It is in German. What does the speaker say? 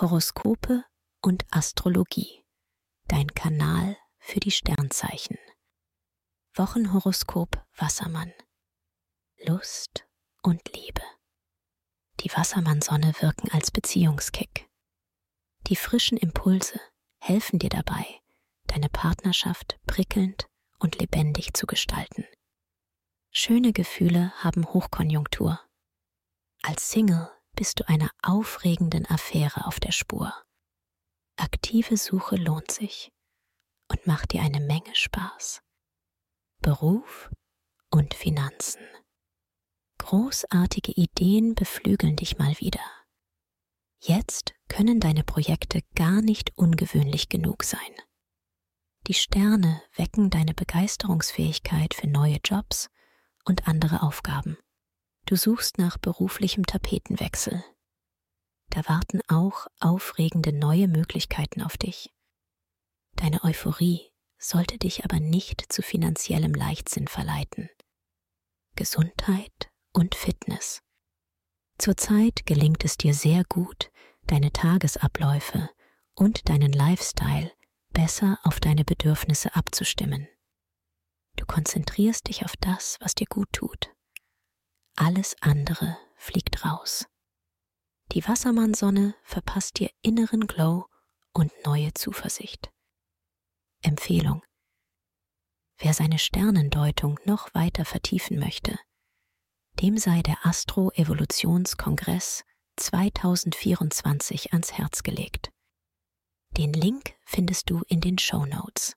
Horoskope und Astrologie. Dein Kanal für die Sternzeichen. Wochenhoroskop Wassermann. Lust und Liebe. Die Wassermann-Sonne wirken als Beziehungskick. Die frischen Impulse helfen dir dabei, deine Partnerschaft prickelnd und lebendig zu gestalten. Schöne Gefühle haben Hochkonjunktur. Als Single bist du einer aufregenden Affäre auf der Spur. Aktive Suche lohnt sich und macht dir eine Menge Spaß. Beruf und Finanzen. Großartige Ideen beflügeln dich mal wieder. Jetzt können deine Projekte gar nicht ungewöhnlich genug sein. Die Sterne wecken deine Begeisterungsfähigkeit für neue Jobs und andere Aufgaben. Du suchst nach beruflichem Tapetenwechsel. Da warten auch aufregende neue Möglichkeiten auf dich. Deine Euphorie sollte dich aber nicht zu finanziellem Leichtsinn verleiten. Gesundheit und Fitness. Zurzeit gelingt es dir sehr gut, deine Tagesabläufe und deinen Lifestyle besser auf deine Bedürfnisse abzustimmen. Du konzentrierst dich auf das, was dir gut tut. Alles andere fliegt raus. Die Wassermannsonne verpasst dir inneren Glow und neue Zuversicht. Empfehlung. Wer seine Sternendeutung noch weiter vertiefen möchte, dem sei der Astro-Evolutionskongress 2024 ans Herz gelegt. Den Link findest du in den Show Notes.